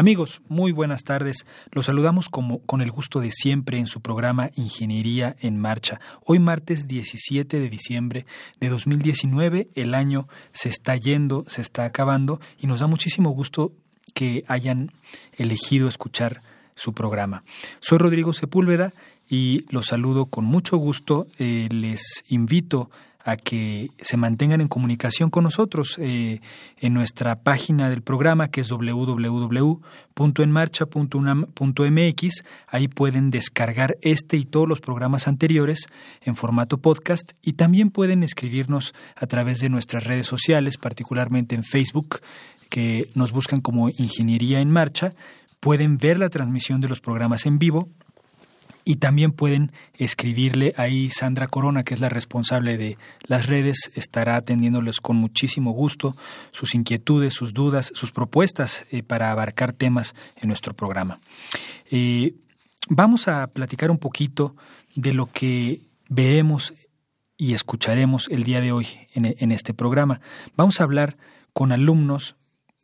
Amigos, muy buenas tardes. Los saludamos como, con el gusto de siempre en su programa Ingeniería en Marcha. Hoy martes 17 de diciembre de 2019, el año se está yendo, se está acabando y nos da muchísimo gusto que hayan elegido escuchar su programa. Soy Rodrigo Sepúlveda y los saludo con mucho gusto. Eh, les invito a que se mantengan en comunicación con nosotros eh, en nuestra página del programa que es www.enmarcha.unam.mx. Ahí pueden descargar este y todos los programas anteriores en formato podcast y también pueden escribirnos a través de nuestras redes sociales, particularmente en Facebook, que nos buscan como Ingeniería en Marcha. Pueden ver la transmisión de los programas en vivo y también pueden escribirle ahí Sandra Corona, que es la responsable de las redes, estará atendiéndoles con muchísimo gusto sus inquietudes, sus dudas, sus propuestas eh, para abarcar temas en nuestro programa. Eh, vamos a platicar un poquito de lo que veremos y escucharemos el día de hoy en este programa. Vamos a hablar con alumnos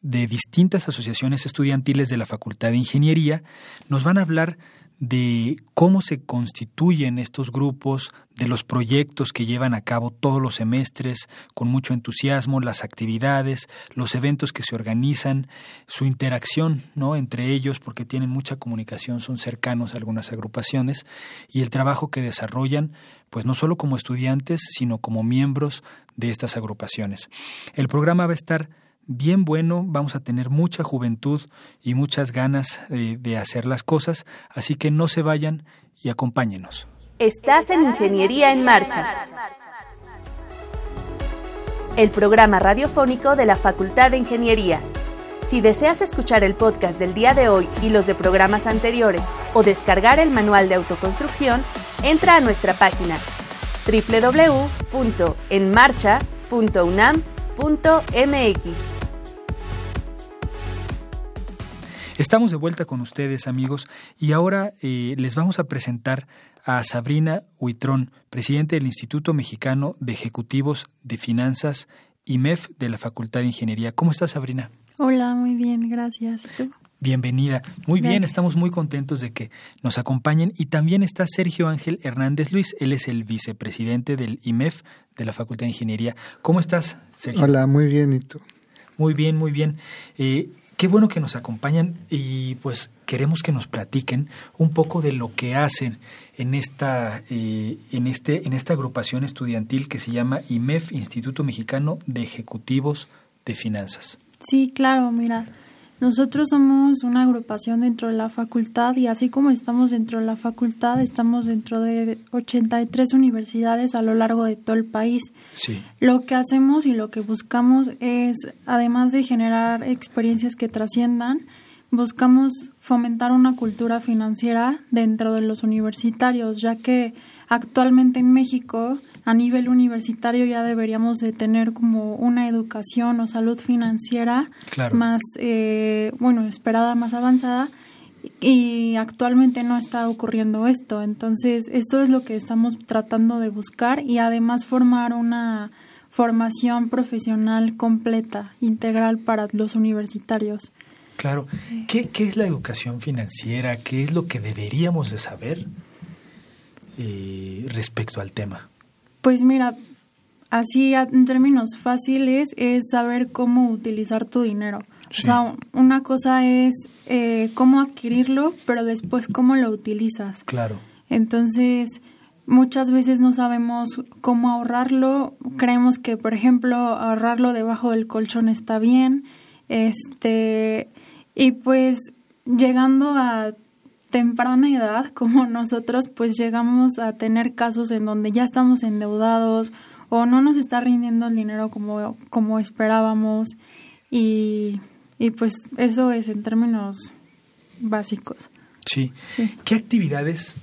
de distintas asociaciones estudiantiles de la Facultad de Ingeniería. Nos van a hablar de cómo se constituyen estos grupos, de los proyectos que llevan a cabo todos los semestres con mucho entusiasmo, las actividades, los eventos que se organizan, su interacción ¿no? entre ellos, porque tienen mucha comunicación, son cercanos a algunas agrupaciones, y el trabajo que desarrollan, pues no solo como estudiantes, sino como miembros de estas agrupaciones. El programa va a estar bien bueno, vamos a tener mucha juventud y muchas ganas de, hacer las cosas, así que no se vayan y acompáñenos. Estás en Ingeniería en Marcha, el programa radiofónico de la Facultad de Ingeniería. Si deseas escuchar el podcast del día de hoy y los de programas anteriores o descargar el manual de autoconstrucción, entra a nuestra página www.enmarcha.unam.mx. Estamos de vuelta con ustedes, amigos, y ahora eh, les vamos a presentar a Sabrina Huitrón, presidente del Instituto Mexicano de Ejecutivos de Finanzas, IMEF, de la Facultad de Ingeniería. ¿Cómo estás, Sabrina? Hola, muy bien, gracias. ¿Y tú? Bienvenida. Muy bien, estamos muy contentos de que nos acompañen. Y también está Sergio Ángel Hernández Luis, él es el vicepresidente del IMEF de la Facultad de Ingeniería. ¿Cómo estás, Sergio? Hola, muy bien, ¿y tú? Muy bien, muy bien. Eh, Qué bueno que nos acompañan y pues queremos que nos platiquen un poco de lo que hacen en esta, eh, en este, en esta agrupación estudiantil que se llama IMEF, Instituto Mexicano de Ejecutivos de Finanzas. Sí, claro, mira, nosotros somos una agrupación dentro de la facultad y así como estamos dentro de la facultad, estamos dentro de 83 universidades a lo largo de todo el país. Sí. Lo que hacemos y lo que buscamos es, además de generar experiencias que trasciendan, buscamos fomentar una cultura financiera dentro de los universitarios, ya que actualmente en México a nivel universitario ya deberíamos de tener como una educación o salud financiera más, eh, bueno, esperada, más avanzada y actualmente no está ocurriendo esto. Entonces, esto es lo que estamos tratando de buscar y además formar una formación profesional completa, integral para los universitarios. Claro. ¿Qué, qué es la educación financiera? ¿Qué es lo que deberíamos de saber eh, respecto al tema? Pues mira, así en términos fáciles es saber cómo utilizar tu dinero. O sea, una cosa es eh, cómo adquirirlo, pero después cómo lo utilizas. Claro. Entonces, muchas veces no sabemos cómo ahorrarlo. Creemos que, por ejemplo, ahorrarlo debajo del colchón está bien. Este, y pues llegando a temprana edad, como nosotros, pues llegamos a tener casos en donde ya estamos endeudados o no nos está rindiendo el dinero como, como esperábamos. Y y pues eso es en términos básicos. Sí. ¿Qué actividades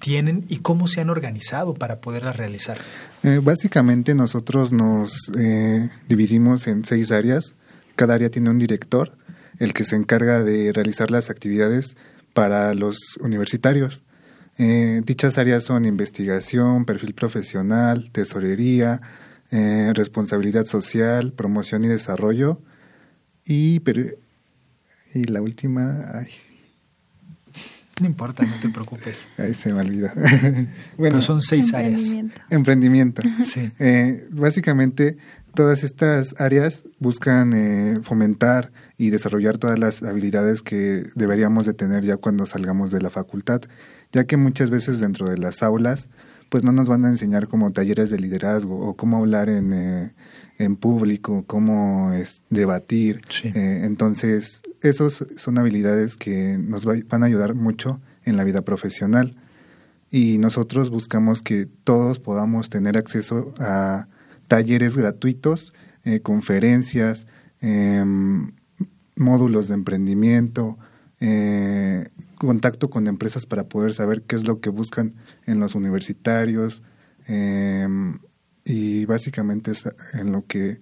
tienen y cómo se han organizado para poderlas realizar? Eh, básicamente nosotros nos eh, dividimos en seis áreas. Cada área tiene un director, el que se encarga de realizar las actividades para los universitarios. Eh, dichas áreas son investigación, perfil profesional, tesorería, responsabilidad social, promoción y desarrollo, y, pero, y la última, ay. No importa, no te preocupes. Ahí se me olvidó. bueno, son seis áreas. Emprendimiento. Sí. Eh, básicamente, todas estas áreas buscan eh, fomentar y desarrollar todas las habilidades que deberíamos de tener ya cuando salgamos de la facultad, ya que muchas veces dentro de las aulas, pues no nos van a enseñar como talleres de liderazgo o cómo hablar en... Eh, en público, cómo es debatir. Eh, entonces, esos son habilidades que nos van a ayudar mucho en la vida profesional. Y nosotros buscamos que todos podamos tener acceso a talleres gratuitos, eh, conferencias, em, módulos de emprendimiento, eh, contacto con empresas para poder saber qué es lo que buscan en los universitarios, em, y básicamente es en lo que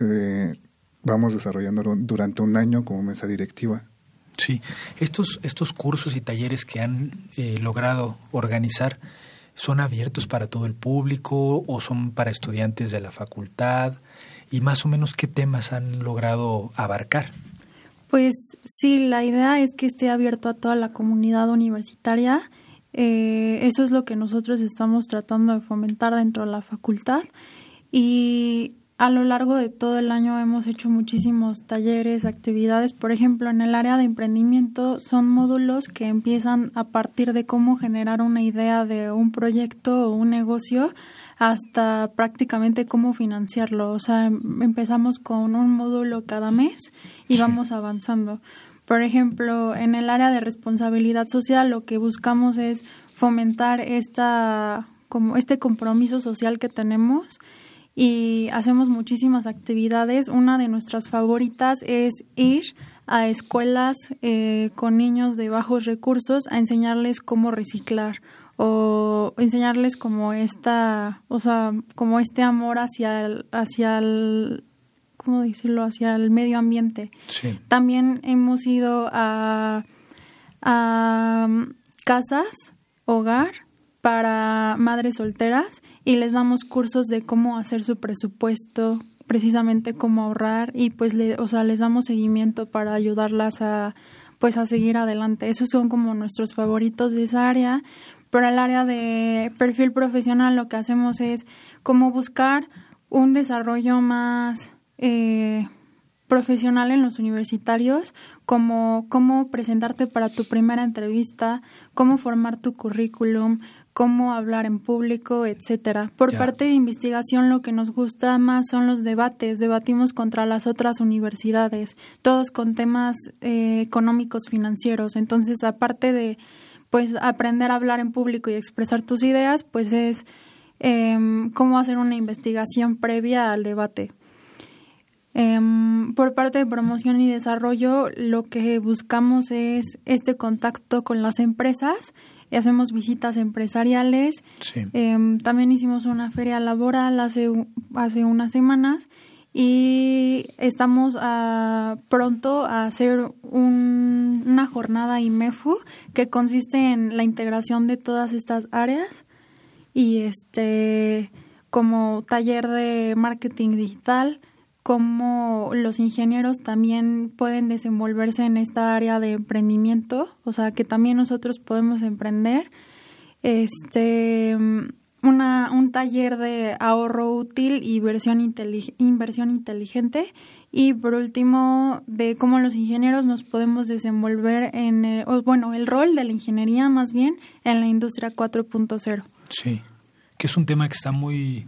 eh, vamos desarrollando durante un año como mesa directiva. Sí, estos, estos cursos y talleres que han eh, logrado organizar son abiertos para todo el público o son para estudiantes de la facultad y más o menos qué temas han logrado abarcar. Pues sí, la idea es que esté abierto a toda la comunidad universitaria eh, eso es lo que nosotros estamos tratando de fomentar dentro de la facultad y a lo largo de todo el año hemos hecho muchísimos talleres, actividades. Por ejemplo, en el área de emprendimiento son módulos que empiezan a partir de cómo generar una idea de un proyecto o un negocio hasta prácticamente cómo financiarlo. O sea, em, empezamos con un módulo cada mes y vamos avanzando. Por ejemplo, en el área de responsabilidad social lo que buscamos es fomentar esta como este compromiso social que tenemos y hacemos muchísimas actividades. Una de nuestras favoritas es ir a escuelas eh, con niños de bajos recursos a enseñarles cómo reciclar o enseñarles como esta, o sea, como este amor hacia el, hacia el, ¿cómo decirlo?, hacia el medio ambiente. También hemos ido a, a um, casas, hogar, para madres solteras y les damos cursos de cómo hacer su presupuesto, precisamente cómo ahorrar y pues le, o sea, les damos seguimiento para ayudarlas a pues a seguir adelante. Esos son como nuestros favoritos de esa área. Pero el área de perfil profesional lo que hacemos es cómo buscar un desarrollo más eh, profesional en los universitarios, como cómo presentarte para tu primera entrevista, cómo formar tu currículum, cómo hablar en público, etcétera. Por parte de investigación, lo que nos gusta más son los debates. Debatimos contra las otras universidades, todos con temas eh, económicos, financieros. Entonces, aparte de pues aprender a hablar en público y expresar tus ideas, pues es em, cómo hacer una investigación previa al debate. Em, por parte de promoción y desarrollo, lo que buscamos es este contacto con las empresas. Y hacemos visitas empresariales. Em, también hicimos una feria laboral hace, hace unas semanas y estamos a, pronto a hacer una jornada IMEFU que consiste en la integración de todas estas áreas y este como taller de marketing digital, cómo los ingenieros también pueden desenvolverse en esta área de emprendimiento, o sea, que también nosotros podemos emprender. Este una, un taller de ahorro útil y inversión inteligente y por último de cómo los ingenieros nos podemos desenvolver en el, bueno el rol de la ingeniería más bien en la industria 4.0 sí que es un tema que está muy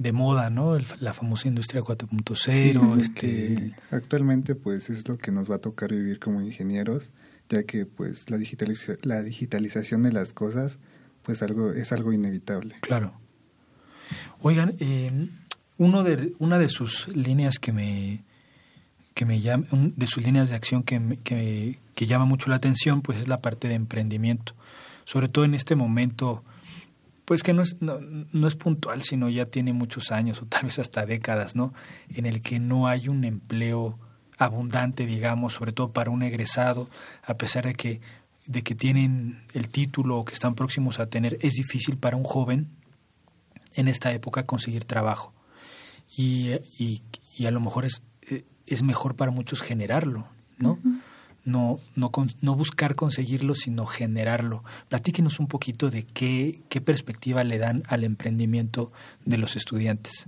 de moda, ¿no? la famosa industria 4.0. este... Actualmente, pues, es lo que nos va a tocar vivir como ingenieros, ya que, pues, la, la digitalización de las cosas, pues, algo es algo inevitable. Claro. Oigan, eh, uno de, una de sus líneas que me, que me llama, de sus líneas de acción que, que, que llama mucho la atención, pues, es la parte de emprendimiento. Sobre todo en este momento pues que no es, no, no, es puntual, sino ya tiene muchos años o tal vez hasta décadas, ¿no? En el que no hay un empleo abundante, digamos, sobre todo para un egresado, a pesar de que, de que tienen el título o que están próximos a tener, es difícil para un joven en esta época conseguir trabajo. Y, y, y a lo mejor es, eh, es mejor para muchos generarlo, ¿no? no, no, no buscar conseguirlo, sino generarlo. Platíquenos un poquito de qué, qué perspectiva le dan al emprendimiento de los estudiantes.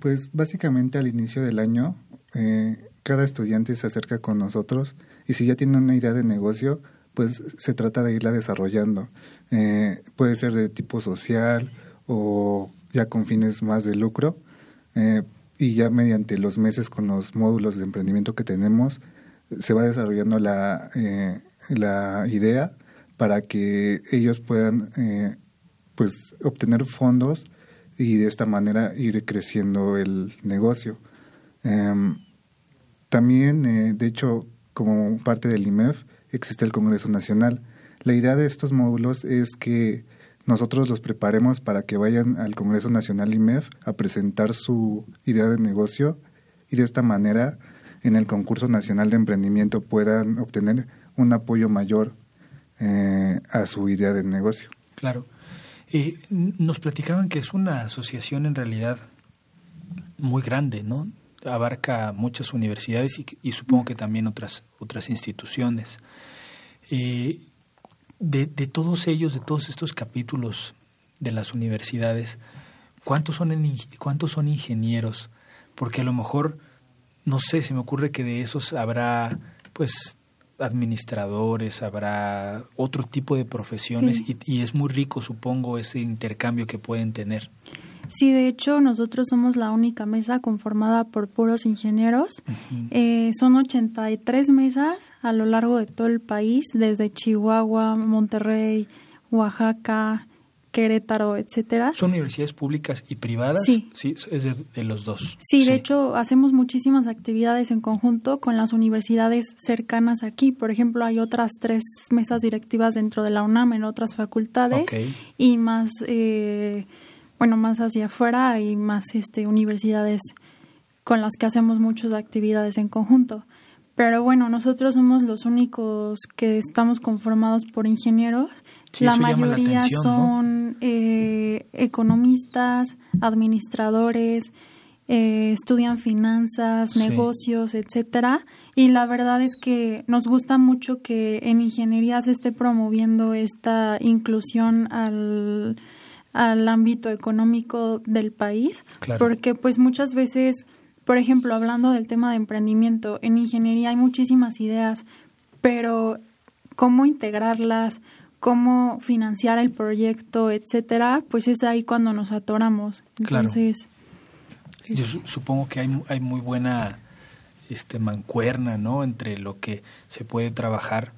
Pues básicamente al inicio del año, eh, cada estudiante se acerca con nosotros y si ya tiene una idea de negocio, pues se trata de irla desarrollando. Eh, puede ser de tipo social o ya con fines más de lucro. Eh, y ya mediante los meses con los módulos de emprendimiento que tenemos, se va desarrollando la, eh, la idea para que ellos puedan pues obtener fondos y de esta manera ir creciendo el negocio. Em, también, de hecho, como parte del IMEF, existe el Congreso Nacional. La idea de estos módulos es que nosotros los preparemos para que vayan al Congreso Nacional IMEF a presentar su idea de negocio y de esta manera en el concurso nacional de emprendimiento puedan obtener un apoyo mayor eh, a su idea de negocio. Claro. Eh, nos platicaban que es una asociación en realidad muy grande, ¿no? Abarca muchas universidades y, supongo que también otras, otras instituciones. Eh, de, de, todos ellos, de todos estos capítulos de las universidades, ¿cuántos son, en, cuántos son ingenieros? Porque a lo mejor no sé, se me ocurre que de esos habrá, pues, administradores, habrá otro tipo de profesiones y, es muy rico, supongo, ese intercambio que pueden tener. Sí, de hecho, nosotros somos la única mesa conformada por puros ingenieros. eh, son 83 mesas a lo largo de todo el país, desde Chihuahua, Monterrey, Oaxaca, Querétaro, etcétera. ¿Son universidades públicas y privadas? Sí. Sí, es de, los dos. Sí, de hecho, hacemos muchísimas actividades en conjunto con las universidades cercanas aquí. Por ejemplo, hay otras tres mesas directivas dentro de la UNAM en otras facultades y más, eh, bueno, más hacia afuera hay más este, universidades con las que hacemos muchas actividades en conjunto. Pero bueno, nosotros somos los únicos que estamos conformados por ingenieros la mayoría son eh, economistas, administradores, eh, estudian finanzas, negocios, etcétera. Y la verdad es que nos gusta mucho que en ingeniería se esté promoviendo esta inclusión al, al ámbito económico del país, porque pues muchas veces, por ejemplo, hablando del tema de emprendimiento, en ingeniería hay muchísimas ideas, pero cómo integrarlas, cómo financiar el proyecto, etcétera, pues es ahí cuando nos atoramos. Entonces, yo supongo que hay, hay muy buena este mancuerna, ¿no? Entre lo que se puede trabajar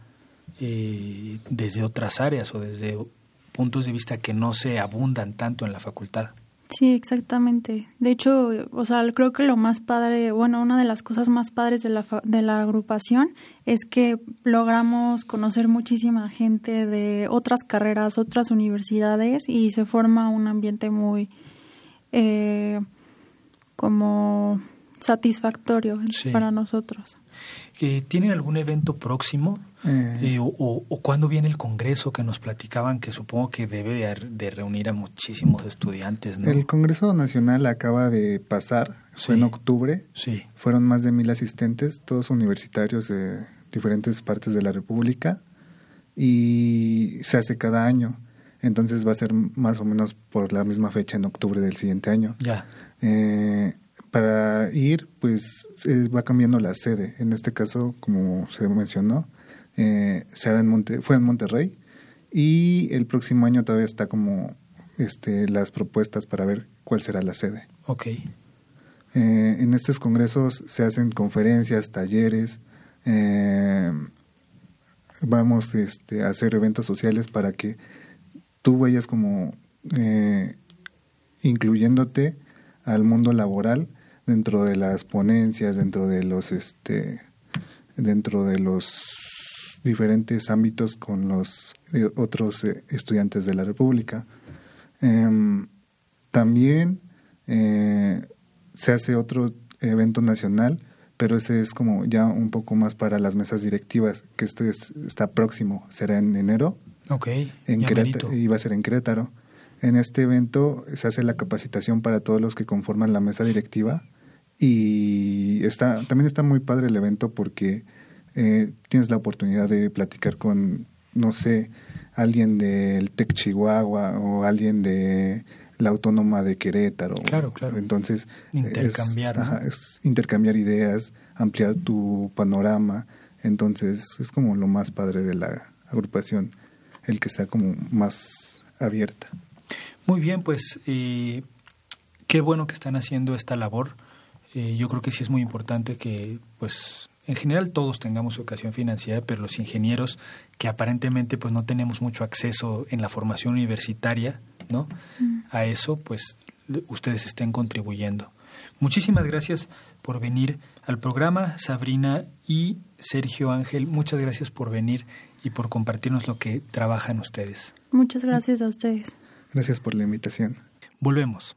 eh, desde otras áreas o desde puntos de vista que no se abundan tanto en la facultad. Sí, exactamente. De hecho, o sea, creo que lo más padre, bueno, una de las cosas más padres de la, de la agrupación es que logramos conocer muchísima gente de otras carreras, otras universidades y se forma un ambiente muy eh, como satisfactorio para nosotros. ¿Tienen algún evento próximo? Eh. Eh, o, o, cuándo viene el Congreso que nos platicaban que supongo que debe de, reunir a muchísimos estudiantes? ¿no? El Congreso Nacional acaba de pasar, fue en octubre. Sí. Fueron más de mil asistentes, todos universitarios de diferentes partes de la República y se hace cada año. entonces va a ser más o menos por la misma fecha en octubre del siguiente año. Ya. Eh, para ir, pues va cambiando la sede. En este caso, como se mencionó, eh, será en Monte, fue en Monterrey y el próximo año todavía está como este, las propuestas para ver cuál será la sede. Ok. Eh, en estos congresos se hacen conferencias, talleres, eh, vamos este, a hacer eventos sociales para que tú vayas como eh, incluyéndote al mundo laboral dentro de las ponencias, dentro de los este, dentro de los diferentes ámbitos con los eh, otros eh, estudiantes de la República. Em, también eh, se hace otro evento nacional, pero ese es como ya un poco más para las mesas directivas, que esto está próximo, será en enero. Ok. En Querétaro, y va a ser en Querétaro. En este evento se hace la capacitación para todos los que conforman la mesa directiva y está también está muy padre el evento porque eh, tienes la oportunidad de platicar con, no sé, alguien del TEC Chihuahua o alguien de la Autónoma de Querétaro. Claro, claro. Entonces, intercambiar. Es, intercambiar ideas, ampliar tu panorama. Entonces, es como lo más padre de la agrupación, el que sea como más abierta. Muy bien, pues eh, qué bueno que están haciendo esta labor. Eh, yo creo que sí es muy importante que, pues, en general todos tengamos educación financiera, pero los ingenieros que aparentemente pues no tenemos mucho acceso en la formación universitaria, ¿no? Mm. A eso, pues ustedes estén contribuyendo. Muchísimas gracias por venir al programa, Sabrina y Sergio Ángel. Muchas gracias por venir y por compartirnos lo que trabajan ustedes. Muchas gracias a ustedes. Gracias por la invitación. Volvemos.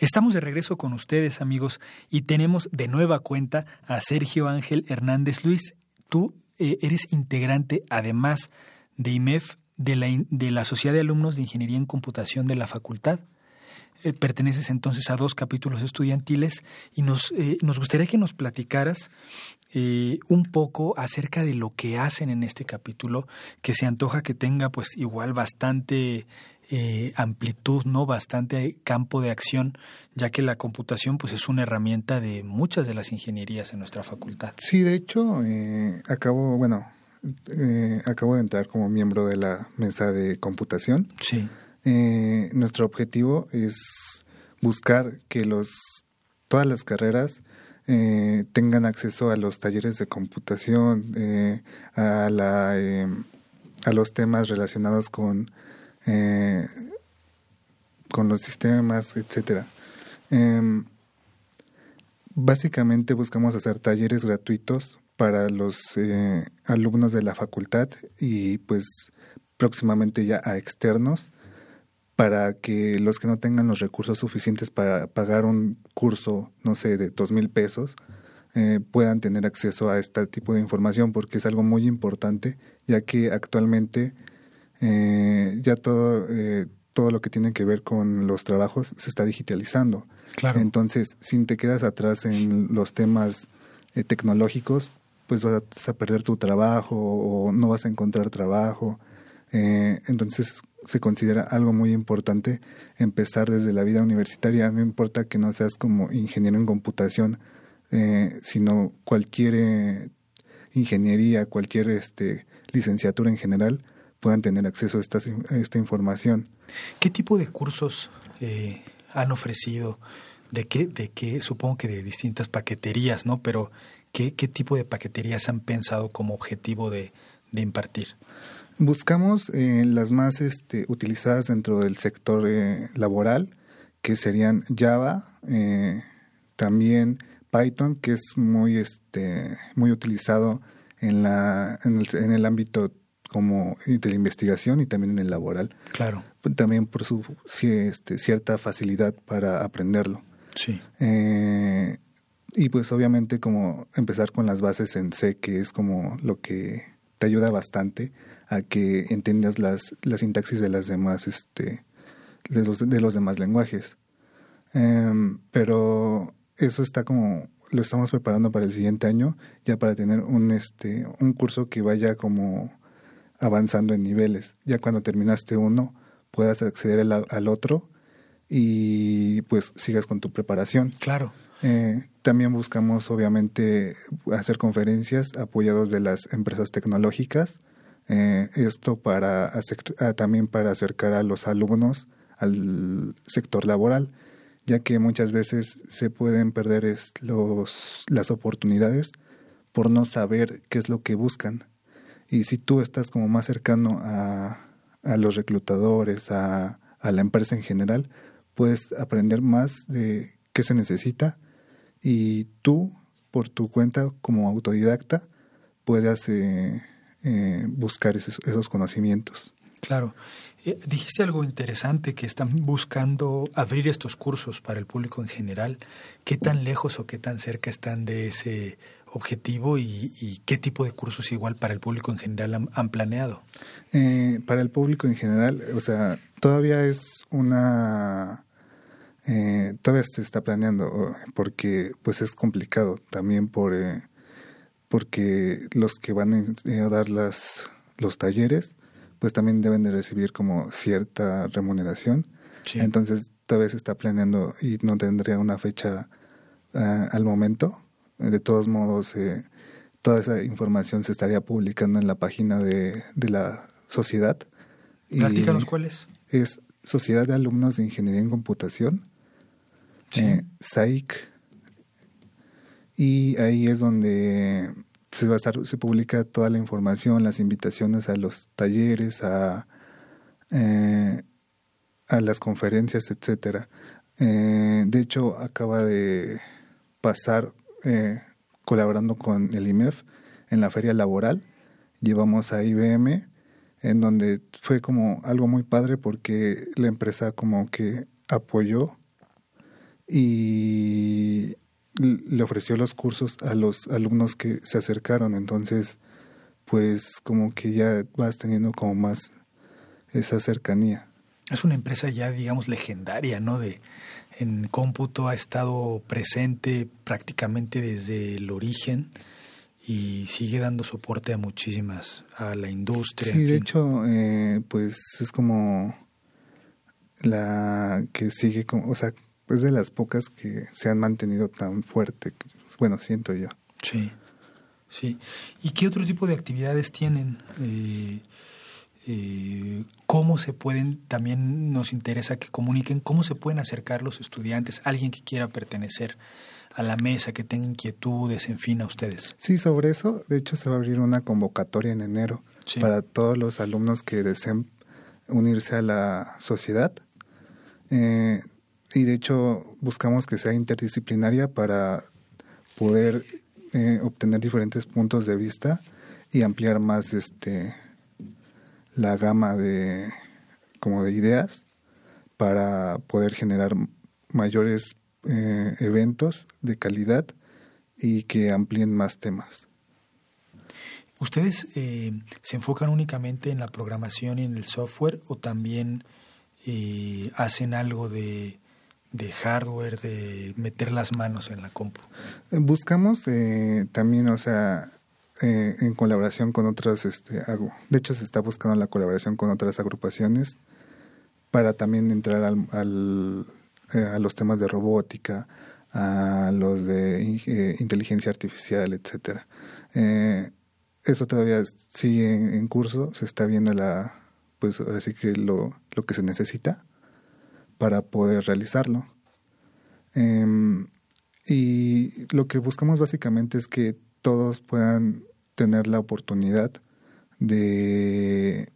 Estamos de regreso con ustedes, amigos, y tenemos de nueva cuenta a Sergio Ángel Hernández Luis. Tú eh, eres integrante, además de IMEF de la, de la Sociedad de Alumnos de Ingeniería en Computación de la Facultad. Eh, perteneces entonces a dos capítulos estudiantiles y nos, eh, nos gustaría que nos platicaras un poco acerca de lo que hacen en este capítulo, que se antoja que tenga pues igual bastante amplitud, ¿no? Bastante campo de acción, ya que la computación pues es una herramienta de muchas de las ingenierías en nuestra facultad. Sí, de hecho, acabo, bueno, eh, acabo de entrar como miembro de la mesa de computación. Sí. Eh, nuestro objetivo es buscar que los todas las carreras eh, tengan acceso a los talleres de computación, eh, a la a los temas relacionados con con los sistemas, etcétera. Em, básicamente buscamos hacer talleres gratuitos para los eh, alumnos de la facultad y pues próximamente ya a externos para que los que no tengan los recursos suficientes para pagar un curso, no sé, de dos mil pesos, eh, puedan tener acceso a este tipo de información porque es algo muy importante ya que actualmente eh, ya todo todo lo que tiene que ver con los trabajos se está digitalizando. Claro. Entonces, si te quedas atrás en los temas tecnológicos, pues vas a perder tu trabajo o no vas a encontrar trabajo. Eh, entonces se considera algo muy importante empezar desde la vida universitaria. No importa que no seas como ingeniero en computación, eh, sino cualquier eh, ingeniería, cualquier este, licenciatura en general puedan tener acceso a esta, esta información. ¿Qué tipo de cursos han ofrecido? ¿De qué, de qué? Supongo que de distintas paqueterías, ¿no? Pero ¿Qué, qué tipo de paqueterías han pensado como objetivo de, impartir? Buscamos eh, las más este, utilizadas dentro del sector eh, laboral, que serían Java, eh, también Python, que es muy, este, muy utilizado en, la, el, en el ámbito como de la investigación y también en el laboral. Claro. También por su este, cierta facilidad para aprenderlo. Sí. Eh, y pues obviamente como empezar con las bases en C, que es como lo que te ayuda bastante a que entiendas las, la sintaxis de las demás, este, de los, de los demás lenguajes. Em, pero eso está como lo estamos preparando para el siguiente año ya para tener un este un curso que vaya como avanzando en niveles. Ya cuando terminaste uno puedas acceder al, al otro y pues sigas con tu preparación. Claro. Eh, también buscamos obviamente hacer conferencias apoyados de las empresas tecnológicas eh, esto para ah, también para acercar a los alumnos al sector laboral ya que muchas veces se pueden perder los, las oportunidades por no saber qué es lo que buscan. Y si tú estás como más cercano a, a los reclutadores, a, a, la empresa en general, puedes aprender más de qué se necesita y tú, por tu cuenta como autodidacta, puedas eh, eh, buscar esos, esos conocimientos. Claro. Eh, dijiste algo interesante, que están buscando abrir estos cursos para el público en general. ¿Qué tan lejos o qué tan cerca están de ese objetivo y, qué tipo de cursos igual para el público en general han, planeado? Eh, para el público en general, o sea, todavía es una... Eh, todavía se está planeando porque pues es complicado también por porque los que van a dar las los talleres pues también deben de recibir como cierta remuneración. Entonces todavía se está planeando y no tendría una fecha uh, al momento. De todos modos, eh, toda esa información se estaría publicando en la página de, de la sociedad. Platícanos cuál es. Es Sociedad de Alumnos de Ingeniería en Computación, eh, SAIC. Y ahí es donde se va a estar, se publica toda la información, las invitaciones a los talleres, a, eh, a las conferencias, etcétera. Eh, de hecho, acaba de pasar eh, colaborando con el IMEF en la feria laboral. Llevamos a IBM, en donde fue como algo muy padre porque la empresa como que apoyó y le ofreció los cursos a los alumnos que se acercaron, entonces pues como que ya vas teniendo como más esa cercanía. Es una empresa ya digamos legendaria, ¿no? De en cómputo ha estado presente prácticamente desde el origen y sigue dando soporte a muchísimas, a la industria. Sí, de hecho, eh, pues es como la que sigue, como, o sea, es de las pocas que se han mantenido tan fuerte, bueno, siento yo. Sí, sí. ¿Y qué otro tipo de actividades tienen? Eh, eh, ¿Cómo se pueden, también nos interesa que comuniquen, cómo se pueden acercar los estudiantes, alguien que quiera pertenecer a la mesa, que tenga inquietudes, en fin, a ustedes? Sí, sobre eso, de hecho, se va a abrir una convocatoria en enero para todos los alumnos que deseen unirse a la sociedad. Eh, y de hecho buscamos que sea interdisciplinaria para poder eh, obtener diferentes puntos de vista y ampliar más este la gama de como de ideas para poder generar mayores eh, eventos de calidad y que amplíen más temas. ¿Ustedes eh, se enfocan únicamente en la programación y en el software o también hacen algo de de hardware, de meter las manos en la compu? Buscamos eh, también, o sea, eh, en colaboración con otras, este, de hecho se está buscando la colaboración con otras agrupaciones para también entrar al, al eh, a los temas de robótica, a los de inteligencia artificial, etcétera. eso todavía sigue en, en, curso, se está viendo la, pues ahora sí que lo, lo que se necesita para poder realizarlo. Em, y lo que buscamos básicamente es que todos puedan tener la oportunidad de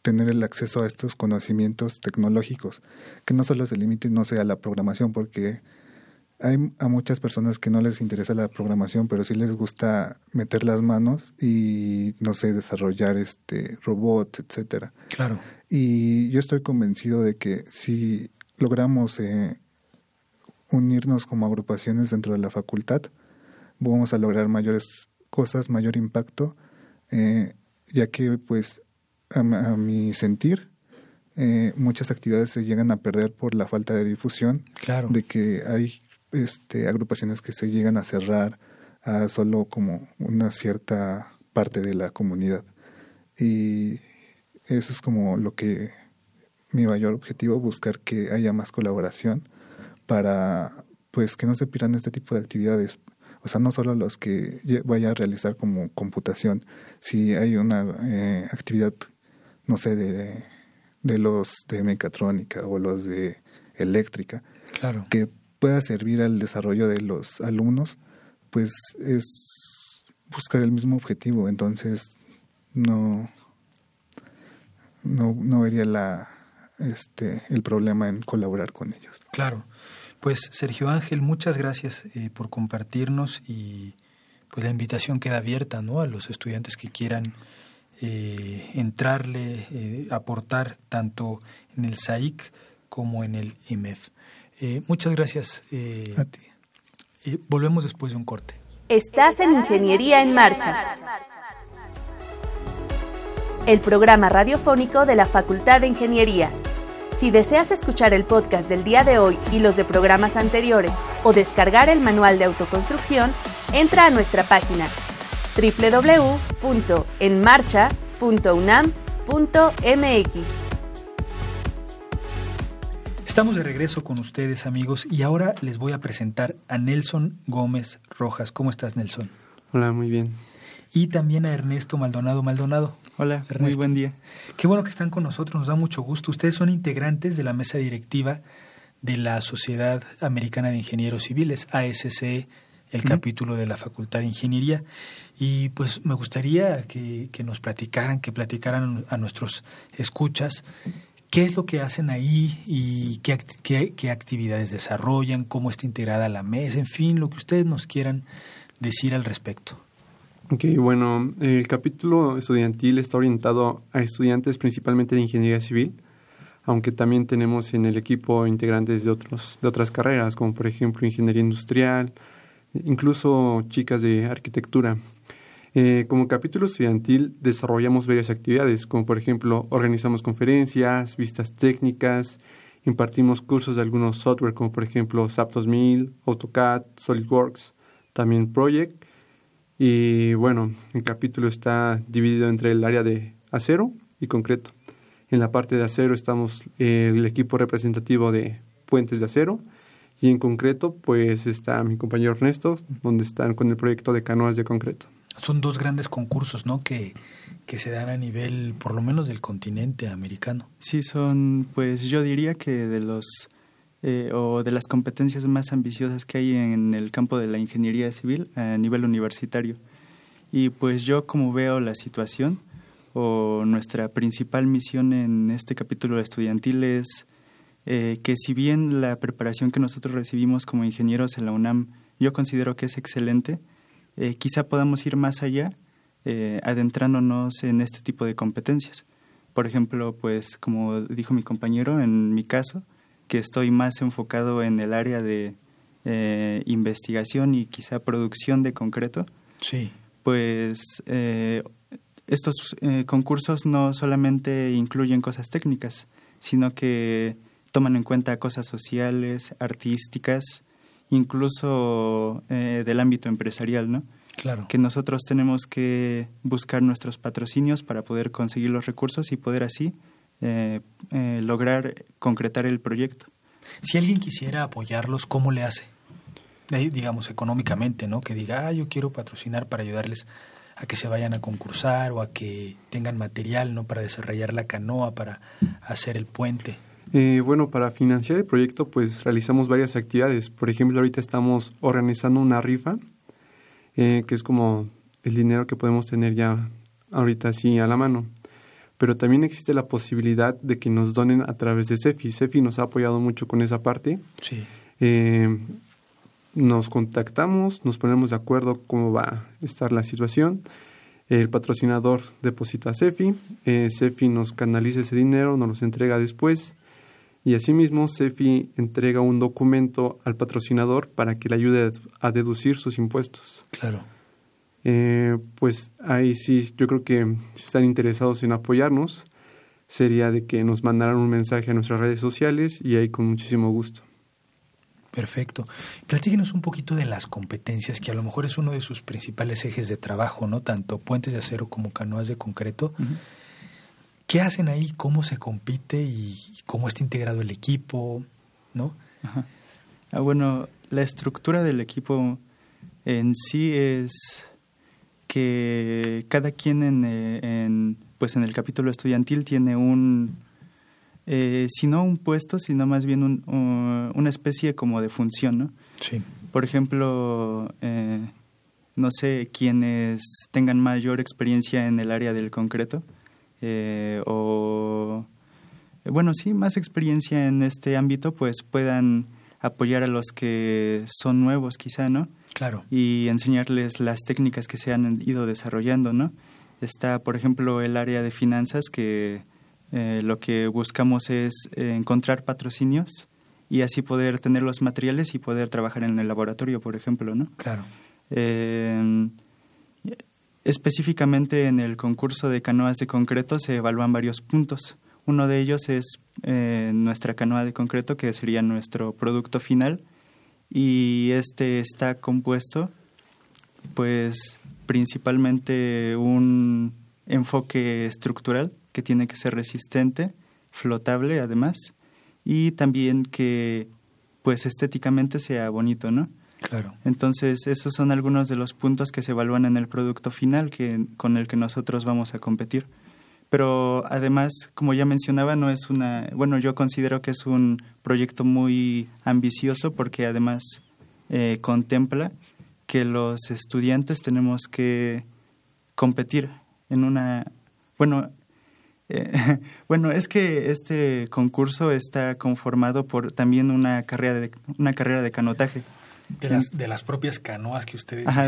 tener el acceso a estos conocimientos tecnológicos, que no solo se limite no sea la programación, porque hay a muchas personas que no les interesa la programación, pero sí les gusta meter las manos y no sé, desarrollar este robots, etcétera. Claro. Y yo estoy convencido de que si logramos eh, unirnos como agrupaciones dentro de la facultad, vamos a lograr mayores cosas, mayor impacto, eh, ya que pues a, mi sentir eh, muchas actividades se llegan a perder por la falta de difusión, claro. de que hay este, agrupaciones que se llegan a cerrar a solo como una cierta parte de la comunidad. Y eso es como lo que mi mayor objetivo, buscar que haya más colaboración para pues que no se pierdan este tipo de actividades. O sea, no solo los que vaya a realizar como computación, si hay una eh, actividad, no sé, de, de los de mecatrónica o los de eléctrica, claro. que pueda servir al desarrollo de los alumnos, pues es buscar el mismo objetivo. Entonces, no, no, no vería la, este, el problema en colaborar con ellos. Claro. Pues Sergio Ángel, muchas gracias eh, por compartirnos y pues la invitación queda abierta ¿no? a los estudiantes que quieran eh, entrarle, eh, aportar tanto en el SAIC como en el IMEF. muchas gracias. a ti. volvemos después de un corte. Estás en Ingeniería en Marcha el programa radiofónico de la Facultad de Ingeniería. Si deseas escuchar el podcast del día de hoy y los de programas anteriores o descargar el manual de autoconstrucción, entra a nuestra página www.enmarcha.unam.mx. Estamos de regreso con ustedes amigos y ahora les voy a presentar a Nelson Gómez Rojas. ¿Cómo estás Nelson? Hola, muy bien. Y también a Ernesto Maldonado Maldonado. Hola, muy buen día. Qué bueno que están con nosotros, nos da mucho gusto. Ustedes son integrantes de la mesa directiva de la Sociedad Americana de Ingenieros Civiles, ASC, el capítulo de la Facultad de Ingeniería. Y pues me gustaría que, nos platicaran, que platicaran a nuestros escuchas qué es lo que hacen ahí y qué, qué, qué actividades desarrollan, cómo está integrada la mesa, en fin, lo que ustedes nos quieran decir al respecto. Ok, bueno, el capítulo estudiantil está orientado a estudiantes principalmente de ingeniería civil, aunque también tenemos en el equipo integrantes de, otros, de otras carreras, como por ejemplo ingeniería industrial, incluso chicas de arquitectura. Eh, como capítulo estudiantil desarrollamos varias actividades, como por ejemplo organizamos conferencias, vistas técnicas, impartimos cursos de algunos software como por ejemplo SAP 2000, AutoCAD, SolidWorks, también Project y bueno, el capítulo está dividido entre el área de acero y concreto. En la parte de acero estamos el equipo representativo de puentes de acero y en concreto pues está mi compañero Ernesto, donde están con el proyecto de canoas de concreto. Son dos grandes concursos, ¿no? Que, que se dan a nivel, por lo menos, del continente americano. Sí, son, pues yo diría que de los eh, o de las competencias más ambiciosas que hay en el campo de la ingeniería civil a nivel universitario. Y pues yo como veo la situación o nuestra principal misión en este capítulo estudiantil es eh, que si bien la preparación que nosotros recibimos como ingenieros en la UNAM yo considero que es excelente, eh, quizá podamos ir más allá adentrándonos en este tipo de competencias. Por ejemplo, pues como dijo mi compañero, en mi caso, que estoy más enfocado en el área de eh, investigación y quizá producción de concreto, sí. pues eh, estos eh, concursos no solamente incluyen cosas técnicas, sino que toman en cuenta cosas sociales, artísticas, incluso del ámbito empresarial, ¿no? Claro. Que nosotros tenemos que buscar nuestros patrocinios para poder conseguir los recursos y poder así eh, eh, lograr concretar el proyecto. Si alguien quisiera apoyarlos, ¿cómo le hace? digamos, económicamente, ¿no? Que diga, ah, yo quiero patrocinar para ayudarles a que se vayan a concursar o a que tengan material, ¿no? Para desarrollar la canoa, para hacer el puente. Eh, bueno, para financiar el proyecto, pues realizamos varias actividades. Por ejemplo, ahorita estamos organizando una rifa, que es como el dinero que podemos tener ya ahorita así a la mano pero también existe la posibilidad de que nos donen a través de CEFI. CEFI nos ha apoyado mucho con esa parte. Sí. Eh, nos contactamos, nos ponemos de acuerdo cómo va a estar la situación. El patrocinador deposita a CEFI, eh, CEFI nos canaliza ese dinero, nos los entrega después y asimismo CEFI entrega un documento al patrocinador para que le ayude a deducir sus impuestos. Claro. Eh, pues ahí sí, yo creo que si están interesados en apoyarnos, sería de que nos mandaran un mensaje a nuestras redes sociales y ahí con muchísimo gusto. Perfecto. Platíquenos un poquito de las competencias, que a lo mejor es uno de sus principales ejes de trabajo, ¿no? Tanto puentes de acero como canoas de concreto. ¿Qué hacen ahí? ¿Cómo se compite y cómo está integrado el equipo? ¿No? Ah, bueno, la estructura del equipo en sí es que cada quien en, eh, en pues en el capítulo estudiantil tiene un eh, si no un puesto, sino más bien un, una especie como de función, ¿no? Sí. Por ejemplo, eh, no sé, quienes tengan mayor experiencia en el área del concreto eh, o, bueno, sí, más experiencia en este ámbito, pues puedan apoyar a los que son nuevos quizá, ¿no? Claro. Y enseñarles las técnicas que se han ido desarrollando, ¿no? Está, por ejemplo, el área de finanzas que eh, lo que buscamos es eh, encontrar patrocinios y así poder tener los materiales y poder trabajar en el laboratorio, por ejemplo, ¿no? Claro. Eh, específicamente en el concurso de canoas de concreto se evalúan varios puntos. Uno de ellos es nuestra canoa de concreto, que sería nuestro producto final, y este está compuesto, pues, principalmente un enfoque estructural, que tiene que ser resistente, flotable además, y también que pues estéticamente sea bonito, ¿no? Claro. Entonces, esos son algunos de los puntos que se evalúan en el producto final que, con el que nosotros vamos a competir. Pero además, como ya mencionaba, no es una, bueno, yo considero que es un proyecto muy ambicioso porque además eh, contempla que los estudiantes tenemos que competir en una, bueno, eh, bueno, es que este concurso está conformado por también una carrera de, una carrera de canotaje. De las, de las propias canoas que ustedes Ajá,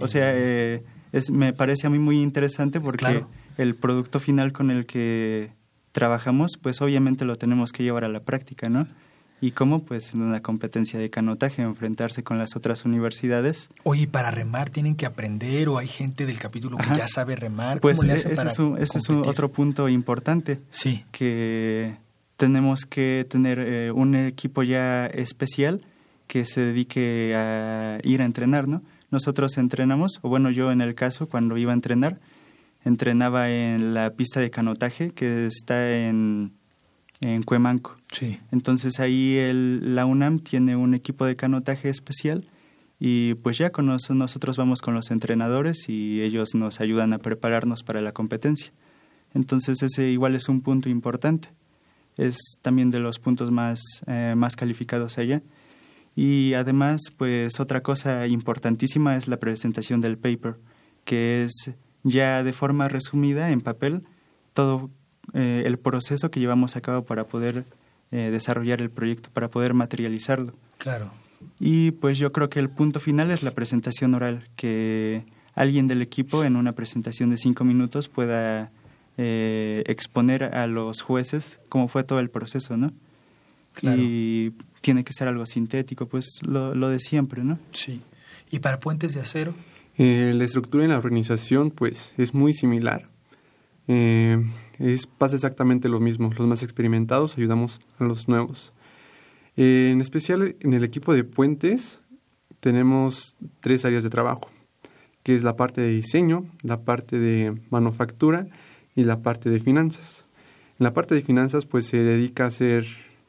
o sea, eh, es, me parece a mí muy interesante porque el producto final con el que trabajamos, pues obviamente lo tenemos que llevar a la práctica, ¿no? y cómo pues en una competencia de canotaje enfrentarse con las otras universidades. Oye, para remar tienen que aprender o hay gente del capítulo que ya sabe remar. Pues e-, ese, es, un, ese es otro punto importante. Sí. Que tenemos que tener eh, un equipo ya especial que se dedique a ir a entrenar, ¿no? Nosotros entrenamos, o bueno, yo en el caso, cuando iba a entrenar, entrenaba en la pista de canotaje que está en en Cuemanco. Sí. Entonces ahí el, la UNAM tiene un equipo de canotaje especial y pues ya con nosotros vamos con los entrenadores y ellos nos ayudan a prepararnos para la competencia. Entonces ese igual es un punto importante. Es también de los puntos más, eh, más calificados allá. Y además, pues otra cosa importantísima es la presentación del paper, que es ya de forma resumida en papel todo eh, el proceso que llevamos a cabo para poder eh, desarrollar el proyecto, para poder materializarlo. Claro. Y pues yo creo que el punto final es la presentación oral, que alguien del equipo en una presentación de cinco minutos pueda eh, exponer a los jueces cómo fue todo el proceso, ¿no? Claro. Y tiene que ser algo sintético, pues lo, lo de siempre, ¿no? Sí. ¿Y para puentes de acero? la estructura en la organización, pues, es muy similar. Eh, es, pasa exactamente lo mismo. Los más experimentados ayudamos a los nuevos. Eh, en especial en el equipo de puentes tenemos tres áreas de trabajo, que es la parte de diseño, la parte de manufactura y la parte de finanzas. En la parte de finanzas pues se dedica a hacer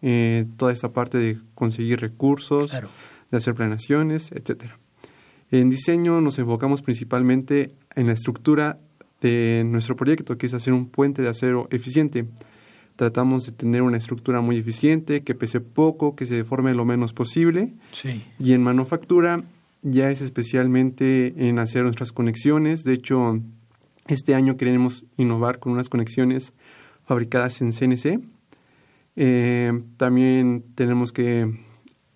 eh, toda esta parte de conseguir recursos, de hacer planeaciones, etcétera. En diseño nos enfocamos principalmente en la estructura de nuestro proyecto, que es hacer un puente de acero eficiente. Tratamos de tener una estructura muy eficiente, que pese poco, que se deforme lo menos posible. Sí. Y en manufactura ya es especialmente en hacer nuestras conexiones. De hecho, este año queremos innovar con unas conexiones fabricadas en CNC. Eh, también tenemos que,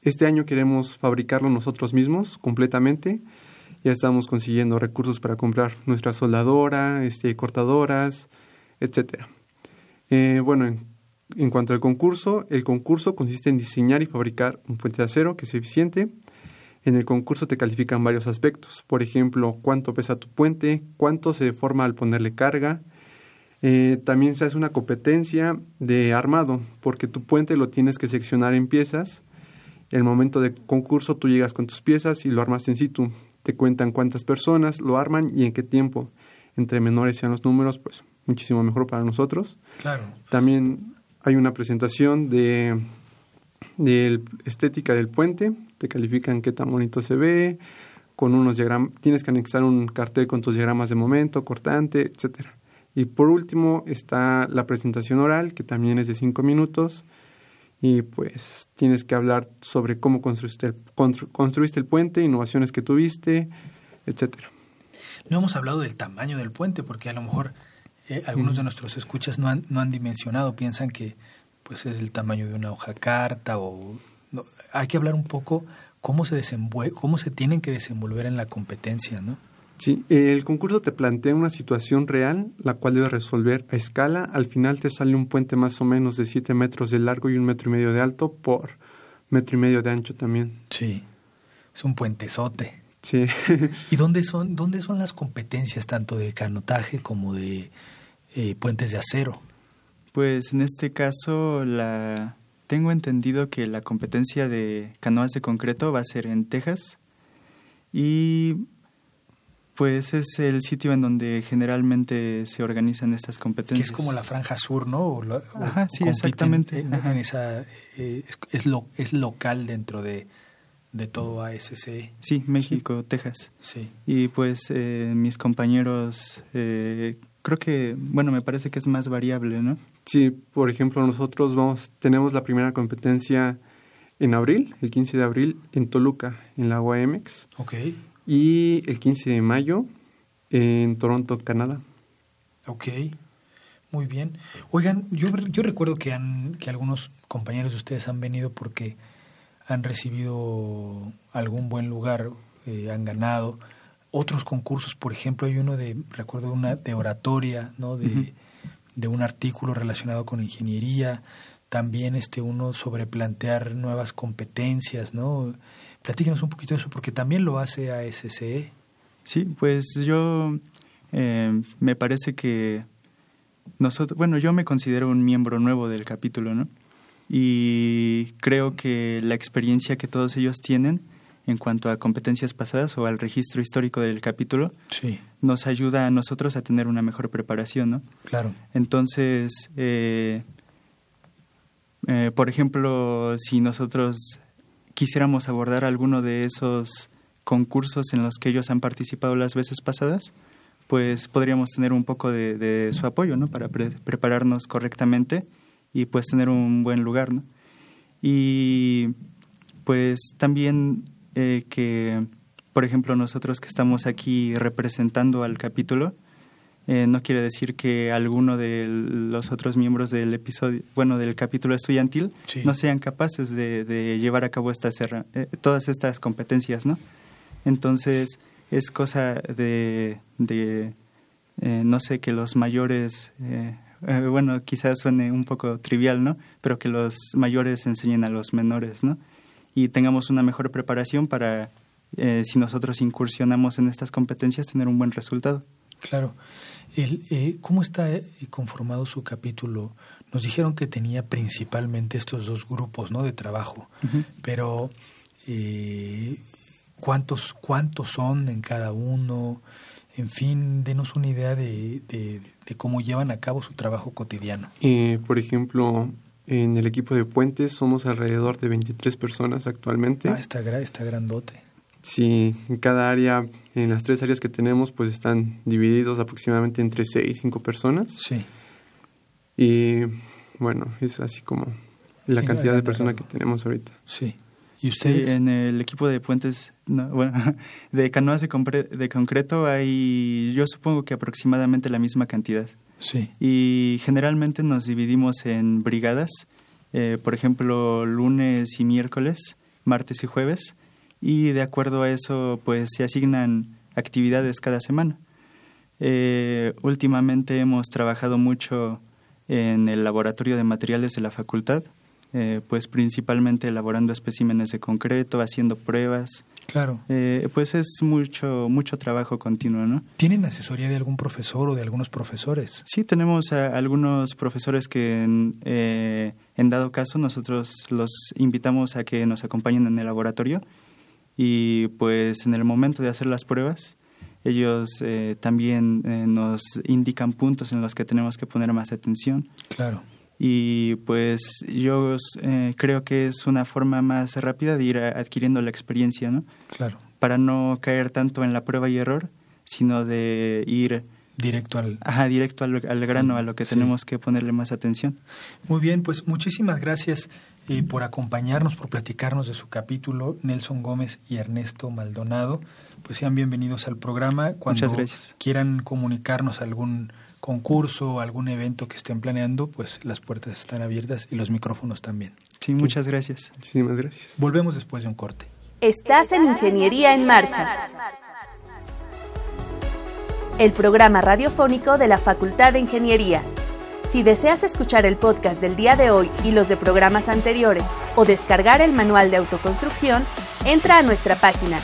este año queremos fabricarlo nosotros mismos completamente ya estamos consiguiendo recursos para comprar nuestra soldadora, este, cortadoras, etcétera. Eh, bueno, En cuanto al concurso, el concurso consiste en diseñar y fabricar un puente de acero que sea eficiente. En el concurso te califican varios aspectos, por ejemplo, cuánto pesa tu puente, cuánto se deforma al ponerle carga. Eh, también se hace una competencia de armado, porque tu puente lo tienes que seccionar en piezas. El momento de concurso tú llegas con tus piezas y lo armas en situ. Te cuentan cuántas personas lo arman y en qué tiempo. Entre menores sean los números, pues muchísimo mejor para nosotros. Claro. También hay una presentación de, de estética del puente, te califican qué tan bonito se ve, con unos diagramas, tienes que anexar un cartel con tus diagramas de momento, cortante, etcétera. Y por último está la presentación oral, que también es de cinco minutos, y pues tienes que hablar sobre cómo construiste el, construiste el puente, innovaciones que tuviste, etcétera. No hemos hablado del tamaño del puente, porque a lo mejor eh, algunos de nuestros escuchas no han, no han dimensionado, piensan que pues es el tamaño de una hoja carta o hay que hablar un poco cómo se desenvuelve, cómo se tienen que desenvolver en la competencia, ¿no? Sí, el concurso te plantea una situación real, la cual debes resolver a escala. Al final te sale un puente más o menos de 7 metros de largo y un metro y medio de alto por metro y medio de ancho también. Sí, es un puentezote. Sí. ¿Y dónde son, dónde son las competencias tanto de canotaje como de eh, puentes de acero? Pues en este caso la tengo entendido que la competencia de canoas de concreto va a ser en Texas y pues es el sitio en donde generalmente se organizan estas competencias. Que es como la franja sur, ¿no? Ajá, sí, exactamente. En, esa, eh, es, lo, es local dentro de, de todo ASC. Sí, México, Texas. Sí. Y pues eh, mis compañeros eh, creo que, bueno, me parece que es más variable, ¿no? Sí, por ejemplo, nosotros vamos, tenemos la primera competencia en abril, el 15 de abril, en Toluca, en la UAMX. Ok. Y el 15 de mayo en Toronto, Canadá. Ok, muy bien. Oigan, yo, yo recuerdo que, han, que algunos compañeros de ustedes han venido porque han recibido algún buen lugar, eh, han ganado otros concursos, por ejemplo, hay uno de, recuerdo una de oratoria, ¿no? De, de un artículo relacionado con ingeniería, también este uno sobre plantear nuevas competencias, ¿no? Platíquenos un poquito de eso, porque también lo hace ASCE. Sí, pues yo eh, me parece que nosotros, bueno, yo me considero un miembro nuevo del capítulo, ¿no? Y creo que la experiencia que todos ellos tienen en cuanto a competencias pasadas o al registro histórico del capítulo, sí. nos ayuda a nosotros a tener una mejor preparación, ¿no? Claro. Entonces, eh, eh, por ejemplo, si nosotros quisiéramos abordar alguno de esos concursos en los que ellos han participado las veces pasadas, pues podríamos tener un poco de, su apoyo, ¿no? Para prepararnos correctamente y pues tener un buen lugar, ¿no? Y pues también eh, que, por ejemplo, nosotros que estamos aquí representando al capítulo, eh, no quiere decir que alguno de los otros miembros del episodio, bueno, del capítulo estudiantil, no sean capaces de, llevar a cabo estas eh, todas estas competencias, ¿no? Entonces es cosa de, de no sé, que los mayores, bueno, quizás suene un poco trivial, ¿no? Pero que los mayores enseñen a los menores, ¿no? y tengamos una mejor preparación para, eh, si nosotros incursionamos en estas competencias, tener un buen resultado. Claro. El, eh, ¿Cómo está eh, conformado su capítulo? Nos dijeron que tenía principalmente estos dos grupos ¿no? de trabajo, pero ¿cuántos, ¿cuántos son en cada uno? En fin, denos una idea de, de, de cómo llevan a cabo su trabajo cotidiano. por ejemplo, en el equipo de puentes somos alrededor de 23 personas actualmente. Ah, está, está grandote. Sí, en cada área, en las tres áreas que tenemos, pues están divididos aproximadamente entre 6 y 5 personas. Sí. Y bueno, es así como la cantidad de personas que tenemos ahorita. Sí. ¿Y ustedes? Sí, en el equipo de puentes, bueno, de canoas de, de concreto hay, yo supongo que aproximadamente la misma cantidad. Sí. Y generalmente nos dividimos en brigadas, eh, por ejemplo, lunes y miércoles, martes y jueves, y de acuerdo a eso, pues se asignan actividades cada semana. Eh, últimamente hemos trabajado mucho en el laboratorio de materiales de la facultad, eh, pues principalmente elaborando especímenes de concreto, haciendo pruebas. Claro. Eh, pues es mucho, mucho trabajo continuo, ¿no? ¿Tienen asesoría de algún profesor o de algunos profesores? Sí, tenemos a algunos profesores que en, en dado caso nosotros los invitamos a que nos acompañen en el laboratorio y pues en el momento de hacer las pruebas ellos eh, también eh, nos indican puntos en los que tenemos que poner más atención. Claro. Y pues yo eh, creo que es una forma más rápida de ir adquiriendo la experiencia, ¿no? Claro. Para no caer tanto en la prueba y error, sino de ir directo al Ajá, directo al, grano, a lo que tenemos que ponerle más atención. Muy bien, pues muchísimas gracias eh, por acompañarnos, por platicarnos de su capítulo, Nelson Gómez y Ernesto Maldonado. Pues sean bienvenidos al programa. Cuando Muchas gracias. quieran comunicarnos algún concurso o algún evento que estén planeando, pues las puertas están abiertas y los micrófonos también. Sí, muchas gracias. Muchísimas gracias. Volvemos después de un corte. Estás en Ingeniería en Marcha. El programa radiofónico de la Facultad de Ingeniería. Si deseas escuchar el podcast del día de hoy y los de programas anteriores o descargar el manual de autoconstrucción, entra a nuestra página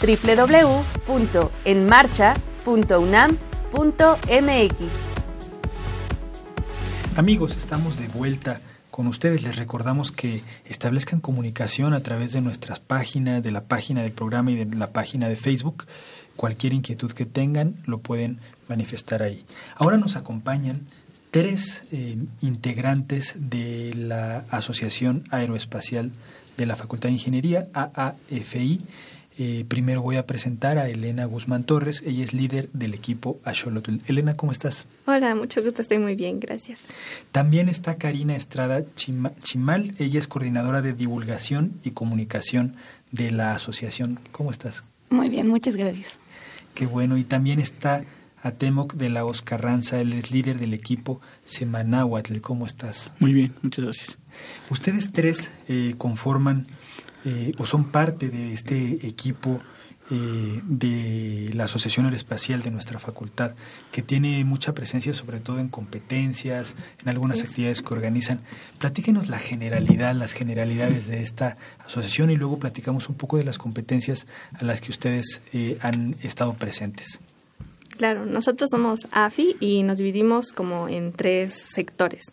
www.enmarcha.unam.mx. Amigos, estamos de vuelta con ustedes. Les recordamos que establezcan comunicación a través de nuestras páginas, de la página del programa y de la página de Facebook. Cualquier inquietud que tengan lo pueden manifestar ahí. Ahora nos acompañan tres eh, integrantes de la Asociación Aeroespacial de la Facultad de Ingeniería, AAFI. Eh, primero voy a presentar a Elena Guzmán Torres. Ella es líder del equipo Axolotl. Elena, ¿cómo estás? Hola, mucho gusto, estoy muy bien, gracias. También está Karina Estrada Chima- Chimal. Ella es coordinadora de divulgación y comunicación de la asociación. ¿Cómo estás? Muy bien, muchas gracias. Qué bueno. Y también está Atemoc de la Oscarranza. Él es líder del equipo Semanáhuatl. ¿Cómo estás? Muy bien, muchas gracias. Ustedes tres eh, conforman eh, o son parte de este equipo eh, de la Asociación Aeroespacial de nuestra facultad, que tiene mucha presencia sobre todo en competencias, en algunas Sí. actividades que organizan. Platíquenos la generalidad, las generalidades de esta asociación y luego platicamos un poco de las competencias a las que ustedes eh, han estado presentes. Claro, nosotros somos AFI y nos dividimos como en tres sectores,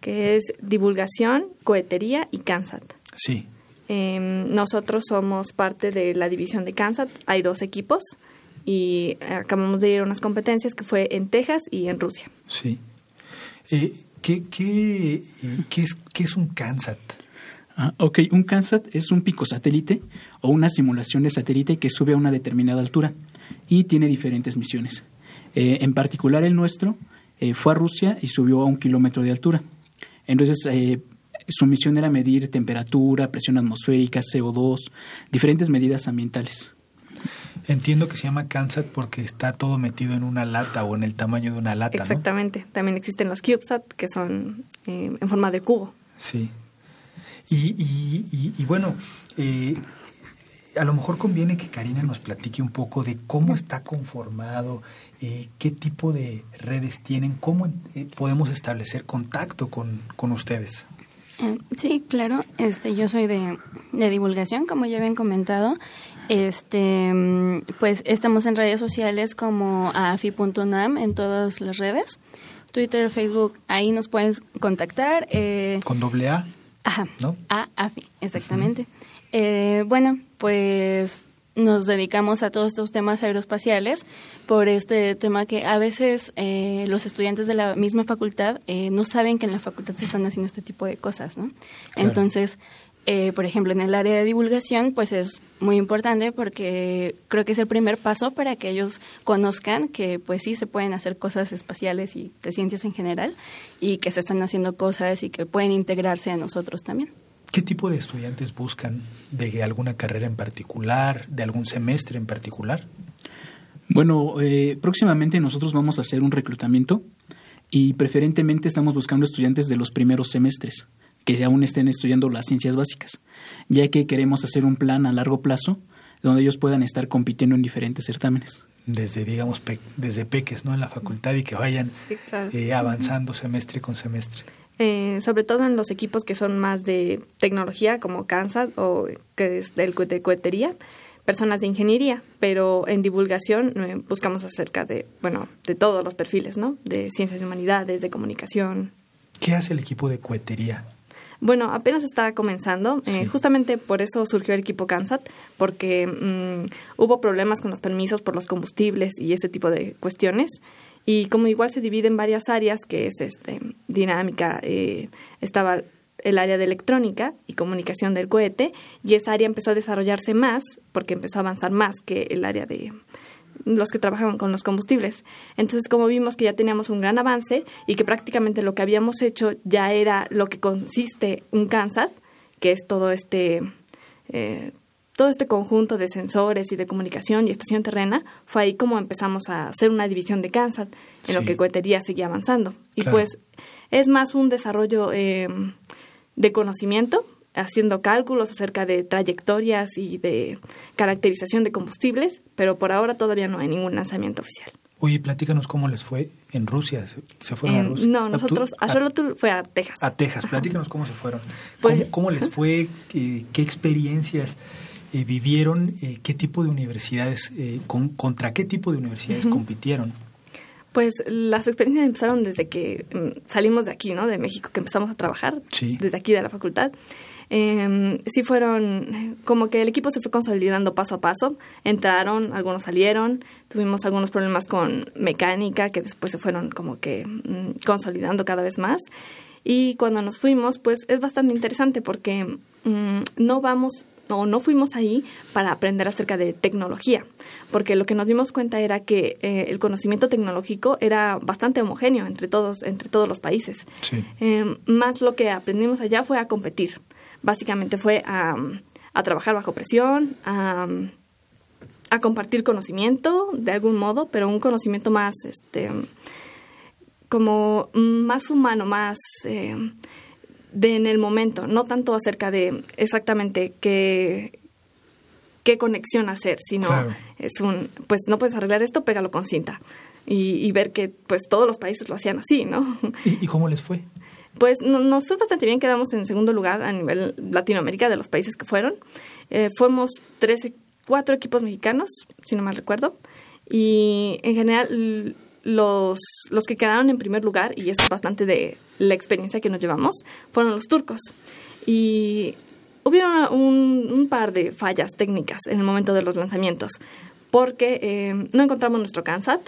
que es divulgación, cohetería y CANSAT. Sí, Em, nosotros somos parte de la división de CANSAT, hay dos equipos y acabamos de ir a unas competencias que fue en Texas y en Rusia. sí. Eh, ¿qué, qué, qué es, ¿Qué es un CANSAT? Ah, ok, un CANSAT es un pico satélite o una simulación de satélite que sube a una determinada altura y tiene diferentes misiones. Eh, en particular el nuestro eh, fue a Rusia y subió a un kilómetro de altura. Entonces, eh, su misión era medir temperatura, presión atmosférica, CO2, diferentes medidas ambientales. Entiendo que se llama CANSAT porque está todo metido en una lata o en el tamaño de una lata, ¿no? Exactamente. También existen los CubeSat, que son eh, en forma de cubo. Sí. Y, y, y, y bueno, eh, a lo mejor conviene que Karina nos platique un poco de cómo está conformado, eh, qué tipo de redes tienen, cómo eh, podemos establecer contacto con, con ustedes. Eh, Sí, claro. Este, yo soy de, de divulgación, como ya habían comentado. Este, mm, pues estamos en redes sociales como afi.unam en todas las redes. Twitter, Facebook, ahí nos pueden contactar. Eh, Con doble A, Ajá, ¿no? a AFI, exactamente. Eh, bueno, pues nos dedicamos a todos estos temas aeroespaciales por este tema que a veces eh, los estudiantes de la misma facultad eh, no saben que en la facultad se están haciendo este tipo de cosas, ¿no? Claro. Entonces, eh, por ejemplo, en el área de divulgación, pues es muy importante porque creo que es el primer paso para que ellos conozcan que pues sí se pueden hacer cosas espaciales y de ciencias en general y que se están haciendo cosas y que pueden integrarse a nosotros también. ¿Qué tipo de estudiantes buscan de alguna carrera en particular, de algún semestre en particular? Bueno, eh, próximamente nosotros vamos a hacer un reclutamiento y preferentemente estamos buscando estudiantes de los primeros semestres que aún estén estudiando las ciencias básicas, ya que queremos hacer un plan a largo plazo donde ellos puedan estar compitiendo en diferentes certámenes. desde, digamos, desde peques, ¿no? En la facultad y que vayan eh, avanzando semestre con semestre. Eh, sobre todo en los equipos que son más de tecnología, como Kansas o que es del, de cohetería, personas de ingeniería, pero en divulgación eh, buscamos acerca de, bueno, de todos los perfiles, ¿no? De ciencias y humanidades, de comunicación. ¿Qué hace el equipo de cohetería? Bueno, apenas está comenzando. Eh, justamente por eso surgió el equipo CANSAT, porque mm, hubo problemas con los permisos por los combustibles y ese tipo de cuestiones. Y como igual se divide en varias áreas, que es este dinámica, eh, estaba el área de electrónica y comunicación del cohete, y esa área empezó a desarrollarse más, porque empezó a avanzar más que el área de los que trabajaban con los combustibles. Entonces, como vimos que ya teníamos un gran avance y que prácticamente lo que habíamos hecho ya era lo que consiste un CANSAT, que es todo este eh, todo este conjunto de sensores y de comunicación y estación terrena, fue ahí como empezamos a hacer una división de Kansas, en lo que cohetería seguía avanzando. Y pues es más un desarrollo eh, de conocimiento, haciendo cálculos acerca de trayectorias y de caracterización de combustibles, pero por ahora todavía no hay ningún lanzamiento oficial. Oye, platícanos cómo les fue en Rusia. ¿Se fueron a em, Rusia? No, nosotros, a, fue a Texas. A Texas, platícanos cómo se fueron. Pues ¿Cómo, les fue? ¿Qué, qué experiencias eh, vivieron? Eh, ¿Qué tipo de universidades, eh, con, contra qué tipo de universidades compitieron? Pues las experiencias empezaron desde que mm, salimos de aquí, ¿no? De México, que empezamos a trabajar, desde aquí de la facultad. Eh, sí fueron, como que el equipo se fue consolidando paso a paso. Entraron, algunos salieron, tuvimos algunos problemas con mecánica que después se fueron como que mm, consolidando cada vez más. Y cuando nos fuimos, pues es bastante interesante porque mm, no vamos o no fuimos ahí para aprender acerca de tecnología, porque lo que nos dimos cuenta era que eh, el conocimiento tecnológico era bastante homogéneo entre todos, entre todos los países. Eh, más lo que aprendimos allá fue a competir básicamente fue a, trabajar bajo presión, a, compartir conocimiento de algún modo, pero un conocimiento más, este, como más humano, más eh, de en el momento, no tanto acerca de exactamente qué, qué conexión hacer, sino es un, pues no puedes arreglar esto, pégalo con cinta. Y, ver que pues todos los países lo hacían así, ¿no? ¿Y cómo les fue? Pues nos fue bastante bien, quedamos en segundo lugar a nivel Latinoamérica de los países que fueron. Eh, fuimos tres, cuatro equipos mexicanos, si no mal recuerdo, y en general los, los que quedaron en primer lugar, y eso es bastante de la experiencia que nos llevamos, fueron los turcos. Y hubieron un, un par de fallas técnicas en el momento de los lanzamientos, porque eh, no encontramos nuestro CANSAT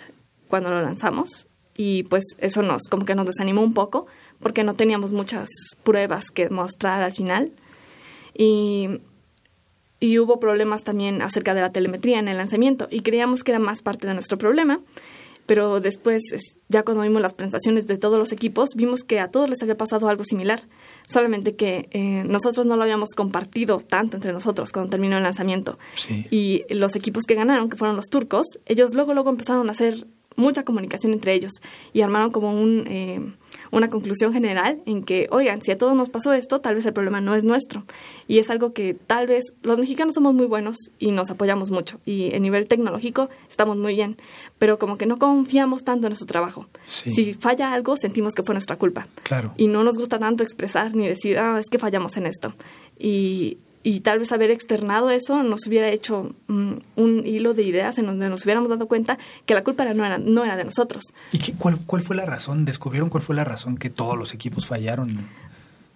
cuando lo lanzamos, y pues eso nos como que nos desanimó un poco porque no teníamos muchas pruebas que mostrar al final. Y, y hubo problemas también acerca de la telemetría en el lanzamiento y creíamos que era más parte de nuestro problema, pero después, ya cuando vimos las presentaciones de todos los equipos, vimos que a todos les había pasado algo similar, solamente que eh, nosotros no lo habíamos compartido tanto entre nosotros cuando terminó el lanzamiento. Y los equipos que ganaron, que fueron los turcos, ellos luego, luego empezaron a hacer mucha comunicación entre ellos y armaron como un, eh, una conclusión general en que, oigan, si a todos nos pasó esto, tal vez el problema no es nuestro. Y es algo que tal vez los mexicanos somos muy buenos y nos apoyamos mucho y en nivel tecnológico estamos muy bien, pero como que no confiamos tanto en nuestro trabajo. Si falla algo, sentimos que fue nuestra culpa. Claro. Y no nos gusta tanto expresar ni decir, ah, es que fallamos en esto. Y y tal vez haber externado eso nos hubiera hecho mm, un hilo de ideas en donde nos hubiéramos dado cuenta que la culpa no era, no era de nosotros. ¿Y qué, cuál, cuál fue la razón? ¿Descubrieron cuál fue la razón que todos los equipos fallaron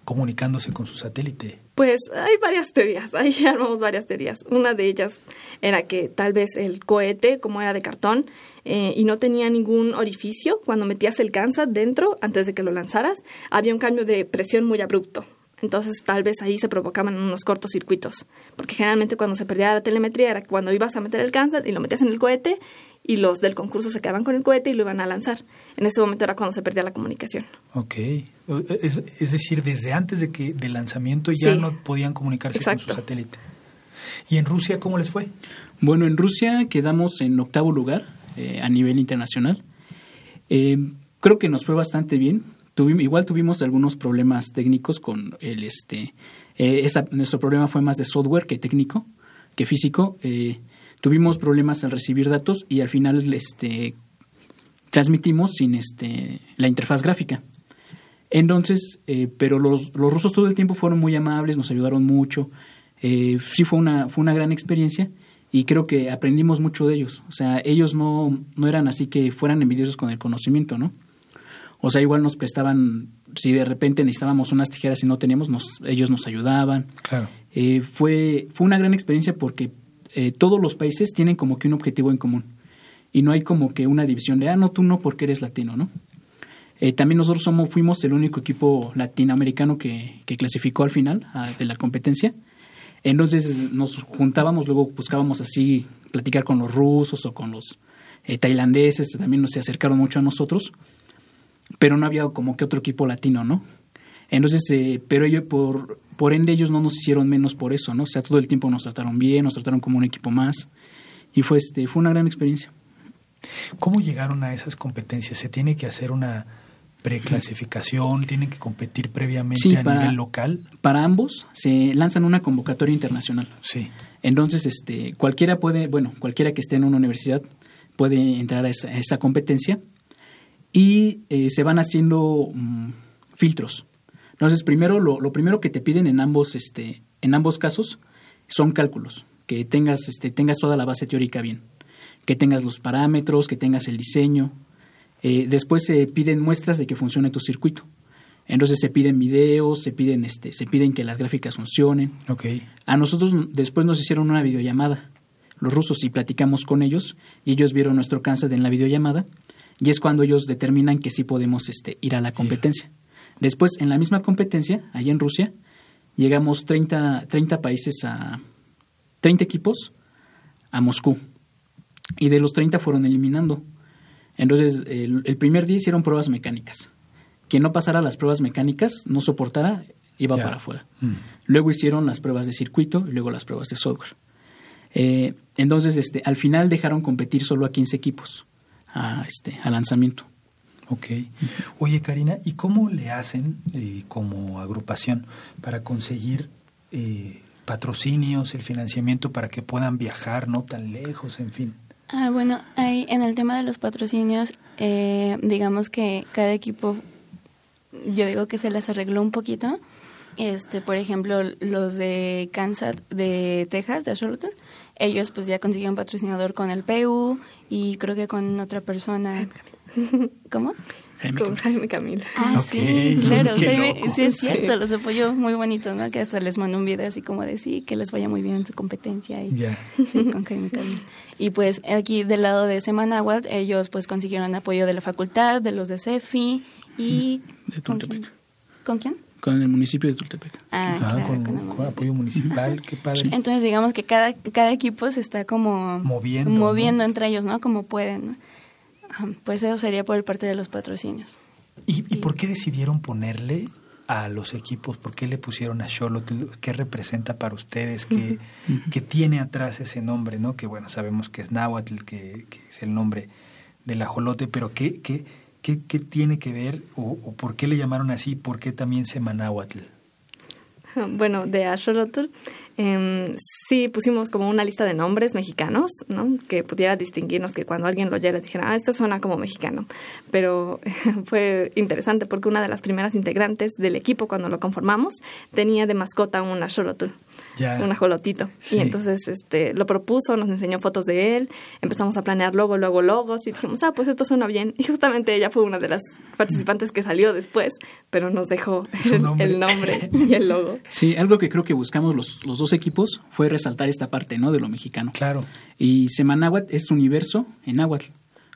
comunicándose con su satélite? Pues hay varias teorías, ahí armamos varias teorías. Una de ellas era que tal vez el cohete, como era de cartón, eh, y no tenía ningún orificio, cuando metías el CANSAT dentro, antes de que lo lanzaras, había un cambio de presión muy abrupto. Entonces tal vez ahí se provocaban unos cortocircuitos, porque generalmente cuando se perdía la telemetría era cuando ibas a meter el cáncer y lo metías en el cohete y los del concurso se quedaban con el cohete y lo iban a lanzar. En ese momento era cuando se perdía la comunicación. Ok, es, decir, desde antes de que del lanzamiento ya no podían comunicarse con su satélite. ¿Y en Rusia cómo les fue? Bueno, en Rusia quedamos en octavo lugar eh, a nivel internacional. Eh, creo que nos fue bastante bien igual tuvimos algunos problemas técnicos con el este eh, nuestro problema fue más de software que técnico que físico eh, tuvimos problemas al recibir datos y al final este, transmitimos sin este, la interfaz gráfica. Entonces, eh, pero los, los, rusos todo el tiempo fueron muy amables, nos ayudaron mucho. Sí fue una, fue una gran experiencia y creo que aprendimos mucho de ellos. O sea, ellos no, no eran así que fueran envidiosos con el conocimiento, ¿no? O sea, igual nos prestaban, si de repente necesitábamos unas tijeras y no teníamos, nos, ellos nos ayudaban. Claro. Eh, fue, fue una gran experiencia porque todos los países tienen como que un objetivo en común. Y no hay como que una división de, ah, no, tú no porque eres latino, ¿no? Eh, también nosotros somos, fuimos el único equipo latinoamericano que, que clasificó al final de la competencia. Entonces nos juntábamos, luego buscábamos así platicar con los rusos o con los eh, tailandeses, también nos se acercaron mucho a nosotros, pero no había como que otro equipo latino, ¿no? Entonces, eh, pero ellos, por, por ende ellos no nos hicieron menos por eso, ¿no? O sea, todo el tiempo nos trataron bien, nos trataron como un equipo más y fue, este, fue una gran experiencia. ¿Cómo llegaron a esas competencias? ¿Se tiene que hacer una preclasificación? ¿Tienen que competir previamente a nivel local? Para ambos se lanzan una convocatoria internacional. Sí. Entonces, este, cualquiera puede, bueno, cualquiera que esté en una universidad puede entrar a esa, competencia y eh, se van haciendo mm, filtros. Entonces, primero, lo, lo, primero que te piden en ambos, este, en ambos casos son cálculos, que tengas, este, tengas toda la base teórica bien, que tengas los parámetros, que tengas el diseño, eh, después se piden muestras de que funcione tu circuito. Entonces se piden videos, se piden, este, se piden que las gráficas funcionen. Okay. A nosotros después nos hicieron una videollamada, los rusos, y platicamos con ellos, y ellos vieron nuestro cáncer en la videollamada, y es cuando ellos determinan que sí podemos este, ir a la competencia. Después, en la misma competencia, allá en Rusia, llegamos 30, 30 países a 30 equipos a Moscú. Y de los 30 fueron eliminando. Entonces, el, primer día hicieron pruebas mecánicas. Quien no pasara las pruebas mecánicas, no soportara, iba para afuera. Mm. Luego hicieron las pruebas de circuito y luego las pruebas de software. Eh, entonces, este, al final dejaron competir solo a 15 equipos a, este, a lanzamiento. Ok. Oye, Karina, ¿y cómo le hacen eh, como agrupación para conseguir eh, patrocinios, el financiamiento para que puedan viajar no tan lejos, en fin? Ah, bueno, ahí en el tema de los patrocinios, eh, digamos que cada equipo, yo digo que se les arregló un poquito. Este, por ejemplo, los de Kansas, de Texas, de Charlotte, ellos pues ya consiguieron patrocinador con el PU y creo que con otra persona. ¿Cómo? con Jaime Camila. Ah, sí, claro, sí es cierto, los apoyó muy bonito, ¿no? Que hasta les mandó un video así como de sí, que les vaya muy bien en su competencia. Y, Sí, con Jaime Camila. Y pues aquí del lado de Semanahuat, ellos pues consiguieron apoyo de la facultad, de los de CEFI y... De Tultepec. ¿Con quién? Con el municipio de Tultepec. Ah, ah con, apoyo municipal, qué padre. Entonces digamos que cada, cada equipo se está como... Moviendo. Moviendo entre ellos, ¿no? Como pueden, ¿no? Pues eso sería por parte de los patrocinios. ¿Y, por qué decidieron ponerle a los equipos? ¿Por qué le pusieron a Charlotte? ¿Qué representa para ustedes? ¿Qué, tiene atrás ese nombre? ¿no? Que bueno, sabemos que es Nahuatl, que, es el nombre del ajolote, pero ¿qué, qué, qué, tiene que ver o, por qué le llamaron así? ¿Por qué también se llama Nahuatl? Bueno, de Axolotl eh, sí pusimos como una lista de nombres mexicanos, ¿no? Que pudiera distinguirnos, que cuando alguien lo oyera dijera, ah, esto suena como mexicano. Pero fue interesante porque una de las primeras integrantes del equipo cuando lo conformamos tenía de mascota un axolotl, un ajolotito. Y entonces este, lo propuso, nos enseñó fotos de él, empezamos a planear luego, luego logos y dijimos, ah, pues esto suena bien. Y justamente ella fue una de las participantes que salió después, pero nos dejó el nombre y el logo. Sí, algo que creo que buscamos los, los dos equipos fue resaltar esta parte, ¿no? De lo mexicano. Claro. Y Semanáhuatl es universo en náhuatl.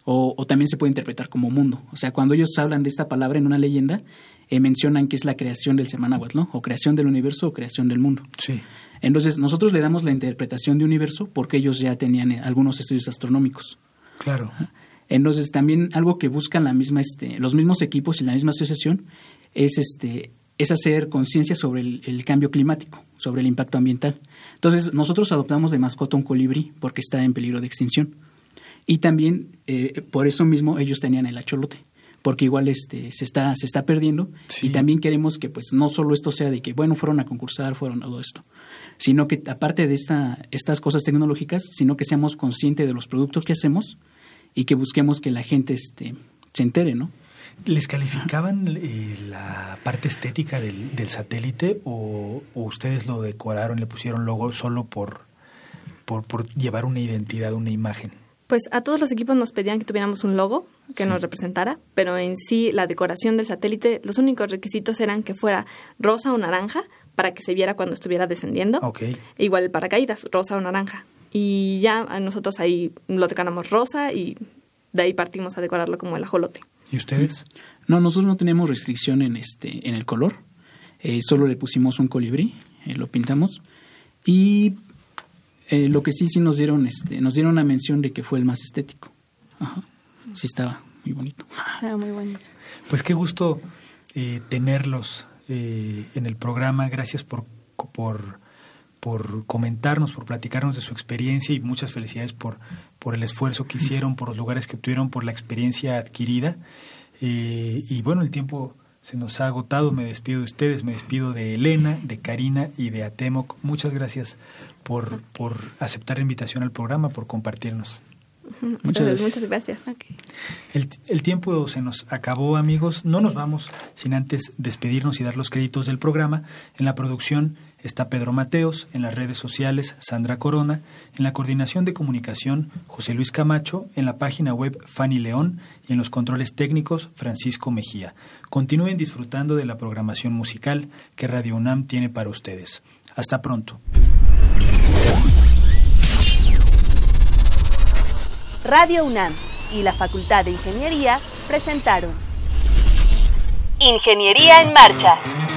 O, también se puede interpretar como mundo. O sea, cuando ellos hablan de esta palabra en una leyenda, eh, mencionan que es la creación del Semanáhuatl, ¿no? O creación del universo o creación del mundo. Sí. Entonces, nosotros le damos la interpretación de universo porque ellos ya tenían eh, algunos estudios astronómicos. Claro. Entonces, también algo que buscan la misma, este, los mismos equipos y la misma asociación es este, es hacer conciencia sobre el, cambio climático, sobre el impacto ambiental. Entonces, nosotros adoptamos de mascota un colibrí porque está en peligro de extinción. Y también, eh, por eso mismo, ellos tenían el acholote, porque igual este se está se está perdiendo y también queremos que pues no solo esto sea de que bueno fueron a concursar fueron a todo esto sino que aparte de esta estas cosas tecnológicas sino que seamos conscientes de los productos que hacemos y que busquemos que la gente este se entere no ¿Les calificaban eh, la parte estética del, del satélite o, o, ustedes lo decoraron, le pusieron logo solo por, por, por llevar una identidad, una imagen? Pues a todos los equipos nos pedían que tuviéramos un logo que nos representara, pero en sí la decoración del satélite, los únicos requisitos eran que fuera rosa o naranja para que se viera cuando estuviera descendiendo. Okay. E igual el paracaídas, rosa o naranja. Y ya nosotros ahí lo decoramos rosa y de ahí partimos a decorarlo como el ajolote. ¿Y ustedes? No, nosotros no tenemos restricción en este en el color. Eh, solo le pusimos un colibrí, eh, lo pintamos y eh, lo que sí sí nos dieron este nos dieron una mención de que fue el más estético. Ajá. Sí estaba muy bonito. Estaba muy bonito. Pues qué gusto eh, tenerlos eh, en el programa. Gracias por, por, por comentarnos, por platicarnos de su experiencia y muchas felicidades por, por el esfuerzo que hicieron, por los lugares que obtuvieron, por la experiencia adquirida. Eh, y bueno, el tiempo se nos ha agotado. Me despido de ustedes, me despido de Elena, de Karina y de Atemoc. Muchas gracias por, por aceptar la invitación al programa, por compartirnos. Muchas gracias. Muchas gracias. El, el, tiempo se nos acabó, amigos. No nos vamos sin antes despedirnos y dar los créditos del programa. En la producción está Pedro Mateos, en las redes sociales Sandra Corona, en la coordinación de comunicación José Luis Camacho, en la página web Fanny León y en los controles técnicos Francisco Mejía. Continúen disfrutando de la programación musical que Radio UNAM tiene para ustedes. Hasta pronto. Radio UNAM y la Facultad de Ingeniería presentaron Ingeniería en Marcha.